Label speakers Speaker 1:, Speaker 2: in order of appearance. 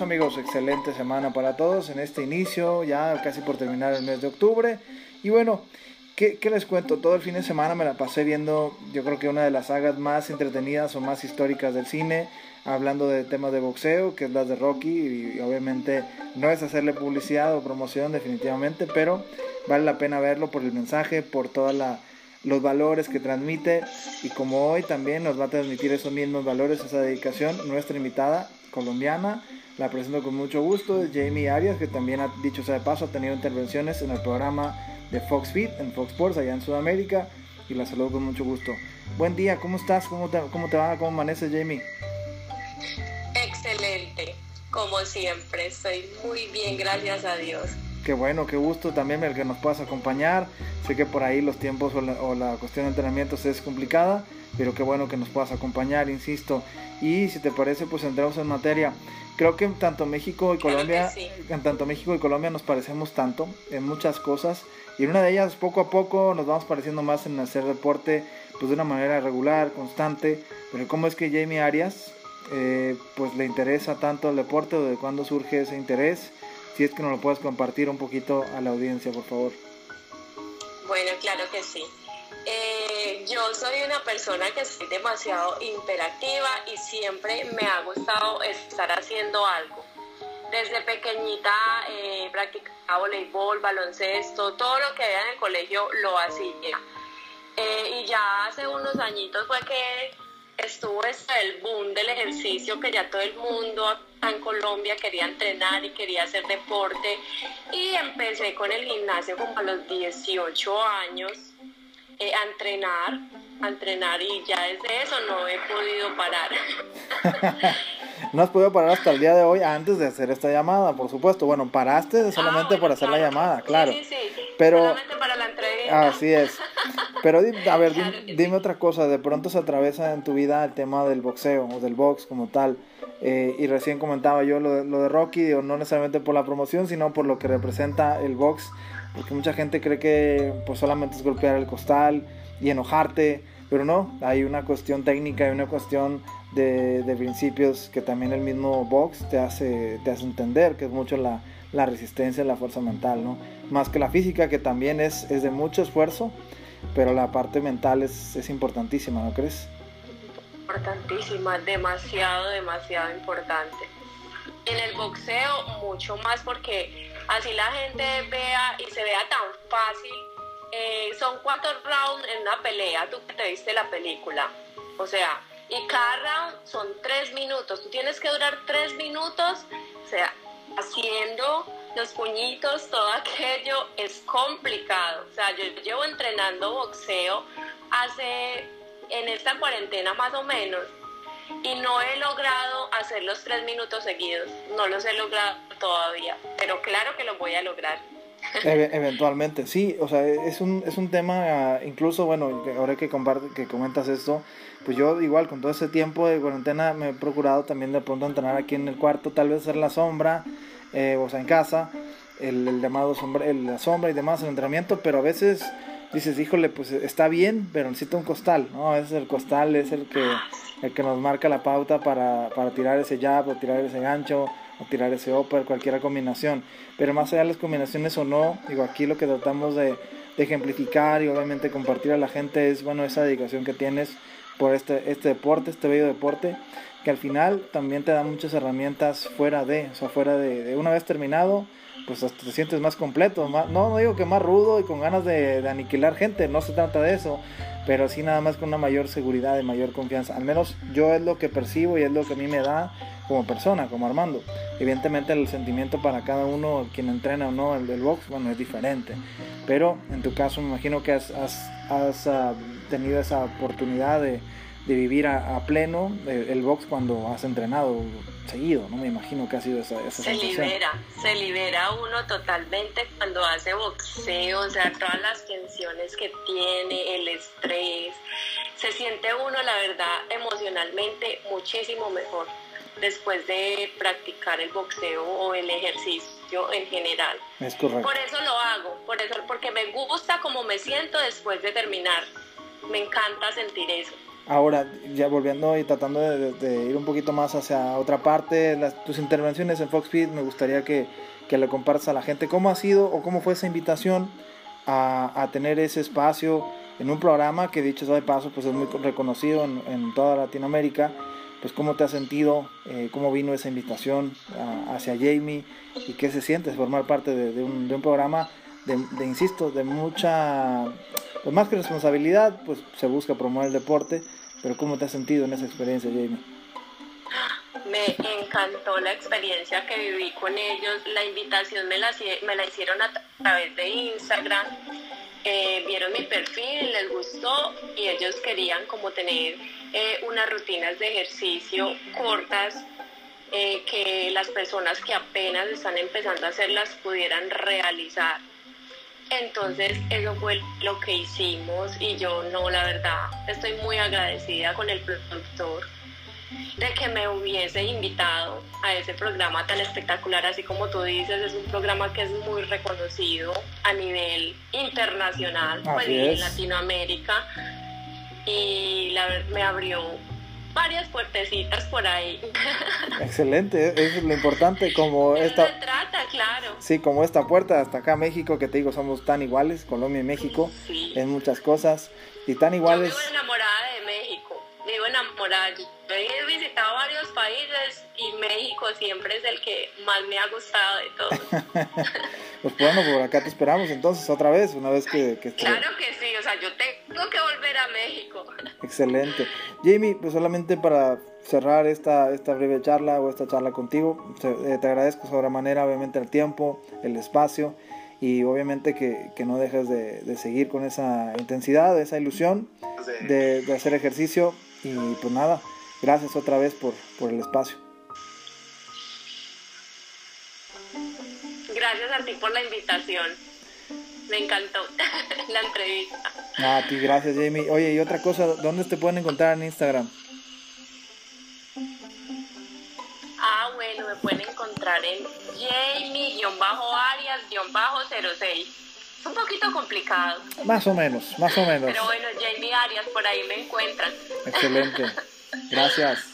Speaker 1: Amigos, excelente semana para todos en este inicio, ya casi por terminar el mes de octubre. Y bueno, ¿qué, ¿qué, les cuento? Todo el fin de semana me la pasé viendo, yo creo que una de las sagas más entretenidas o más históricas del cine, hablando de temas de boxeo, que es la de Rocky. Y, obviamente no es hacerle publicidad o promoción, definitivamente, pero vale la pena verlo por el mensaje, por todos los valores que transmite. Y como hoy también nos va a transmitir esos mismos valores, esa dedicación, nuestra invitada colombiana la presento con mucho gusto, Jamie Arias, que también ha dicho sea de paso, ha tenido intervenciones en el programa de Fox Fit, en Fox Sports, allá en Sudamérica, y la saludo con mucho gusto. Buen día, ¿cómo estás? ¿Cómo te, cómo te va? ¿Cómo amaneces, Jamie?
Speaker 2: Excelente, como siempre, estoy muy bien, gracias a Dios.
Speaker 1: Qué bueno, qué gusto también el que nos puedas acompañar. Sé que por ahí los tiempos o la, o la cuestión de entrenamientos es complicada, pero qué bueno que nos puedas acompañar, insisto. Y si te parece, pues entramos en materia. Creo que tanto México y Colombia, en tanto México y Colombia nos parecemos tanto en muchas cosas. Y en una de ellas poco a poco nos vamos pareciendo más en hacer deporte pues de una manera regular, constante, pero cómo es que Jamie Arias eh, pues le interesa tanto el deporte o de cuándo surge ese interés, si es que nos lo puedes compartir un poquito a la audiencia, por favor.
Speaker 2: Bueno, claro que sí. Eh, yo soy una persona que soy demasiado interactiva y siempre me ha gustado estar haciendo algo. Desde pequeñita eh, practicaba voleibol, baloncesto, todo lo que había en el colegio lo hacía. Eh, y ya hace unos añitos fue que estuvo este, el boom del ejercicio, que ya todo el mundo en Colombia quería entrenar y quería hacer deporte. Y empecé con el gimnasio como a los 18 años eh, a entrenar, a entrenar y ya desde eso no he podido parar.
Speaker 1: no has podido parar hasta el día de hoy antes de hacer esta llamada, por supuesto. Bueno, paraste solamente ah, por hacer la llamada, claro.
Speaker 2: Sí, sí, sí.
Speaker 1: Pero,
Speaker 2: solamente para la entrevista.
Speaker 1: Así es. Pero a ver, dime, otra cosa. De pronto se atraviesa en tu vida el tema del boxeo o del box como tal. Eh, y recién comentaba yo lo de, lo de Rocky, digo, no necesariamente por la promoción, sino por lo que representa el box porque mucha gente cree que pues solamente es golpear el costal y enojarte, pero no, hay una cuestión técnica y una cuestión de, de, principios que también el mismo box te hace, te hace entender, que es mucho la, la resistencia la fuerza mental, ¿no? Más que la física, que también es, es de mucho esfuerzo, pero la parte mental es, es importantísima, ¿no crees?
Speaker 2: Importantísima, demasiado, demasiado importante. En el boxeo mucho más porque así la gente vea y se vea tan fácil. Eh, son cuatro rounds en una pelea, tú que te viste la película. O sea, y cada round son tres minutos. Tú tienes que durar tres minutos, o sea, haciendo los puñitos, todo aquello es complicado. O sea, yo llevo entrenando boxeo hace, en esta cuarentena más o menos, y no he logrado hacer los tres minutos seguidos. No los he logrado todavía, pero claro que lo voy a lograr.
Speaker 1: eventualmente, sí, o sea, es un, es un tema, incluso, bueno, ahora que, comparte, que comentas esto, pues yo igual con todo ese tiempo de cuarentena me he procurado también de pronto entrenar aquí en el cuarto, tal vez hacer la sombra, eh, o sea, en casa, el, llamado sombra, el, la sombra y demás, el entrenamiento, pero a veces dices, híjole, pues está bien, pero necesito un costal, ¿no? Es el costal, es el que, el que nos marca la pauta para, para tirar ese jab o tirar ese gancho o tirar ese upper, cualquier combinación. Pero más allá de las combinaciones o no, digo, aquí lo que tratamos de, de, ejemplificar y obviamente compartir a la gente es, bueno, esa dedicación que tienes por este, este deporte, este bello deporte, que al final también te da muchas herramientas fuera de, o sea, fuera de, una vez terminado, pues hasta te sientes más completo, más, no, no digo que más rudo y con ganas de, de aniquilar gente, no se trata de eso, pero sí nada más con una mayor seguridad y mayor confianza. Al menos yo es lo que percibo y es lo que a mí me da como persona, como Armando. Evidentemente el sentimiento para cada uno, quien entrena o no el del box, bueno, es diferente. Pero en tu caso me imagino que has, has, has uh, tenido esa oportunidad de, de vivir a, a pleno el, el, box cuando has entrenado seguido, ¿no? Me imagino que ha sido esa, esa
Speaker 2: Se
Speaker 1: sensación.
Speaker 2: libera, se libera uno totalmente cuando hace boxeo, o sea, todas las tensiones que tiene, el estrés, se siente uno, la verdad, emocionalmente muchísimo mejor después de practicar el boxeo o el ejercicio en general.
Speaker 1: Es correcto.
Speaker 2: Por eso lo hago, por eso, porque me gusta como me siento después de terminar. Me encanta sentir eso.
Speaker 1: Ahora, ya volviendo y tratando de, ir un poquito más hacia otra parte, las, tus intervenciones en Fox Feed, me gustaría que, que, le compartas a la gente cómo ha sido o cómo fue esa invitación a, a tener ese espacio en un programa que dicho sea de paso pues es muy reconocido en, en toda Latinoamérica pues cómo te has sentido, eh, cómo vino esa invitación hacia Jamie y qué se siente formar parte de, un, de un, programa de, de, insisto, de mucha, pues más que responsabilidad, pues se busca promover el deporte, pero cómo te has sentido en esa experiencia, Jamie.
Speaker 2: Me encantó la experiencia que viví con ellos, la invitación me la hicieron a través de Instagram, eh, vieron mi perfil, les gustó y ellos querían como tener eh, unas rutinas de ejercicio cortas eh, que las personas que apenas están empezando a hacerlas pudieran realizar. Entonces eso fue lo que hicimos y yo no, la verdad, estoy muy agradecida con el productor de que me hubiese invitado a ese programa tan espectacular, así como tú dices, es un programa que es muy reconocido a nivel internacional, pues, en Latinoamérica, y la, me abrió varias puertecitas por ahí.
Speaker 1: Excelente, es lo importante, como esta...
Speaker 2: Se trata, claro.
Speaker 1: Sí, como esta puerta hasta acá México, que te digo, somos tan iguales, Colombia y México, en muchas cosas, y tan iguales...
Speaker 2: Yo vivo enamorada de México, vivo enamorada. He visitado varios países y México siempre es el que más me ha gustado de todos.
Speaker 1: pues bueno, por acá te esperamos entonces otra vez, una vez que... que
Speaker 2: Claro que sí, o sea, yo tengo que volver a México.
Speaker 1: Excelente. Jamie, pues solamente para cerrar esta, esta breve charla o esta charla contigo, te, eh, te agradezco sobremanera obviamente el tiempo, el espacio y obviamente que, que no dejes de, de, seguir con esa intensidad, esa ilusión de, de hacer ejercicio y pues nada, gracias otra vez por, por el espacio.
Speaker 2: Gracias a ti por la invitación. Me encantó la entrevista.
Speaker 1: a ti, gracias, Jamie. Oye, y otra cosa, ¿dónde te pueden encontrar en Instagram?
Speaker 2: Ah, bueno, me pueden encontrar en Jamie-Arias-06. Un poquito complicado.
Speaker 1: Más o menos, más o menos.
Speaker 2: Pero bueno, Jamie Arias, por ahí me encuentran.
Speaker 1: Excelente. Gracias.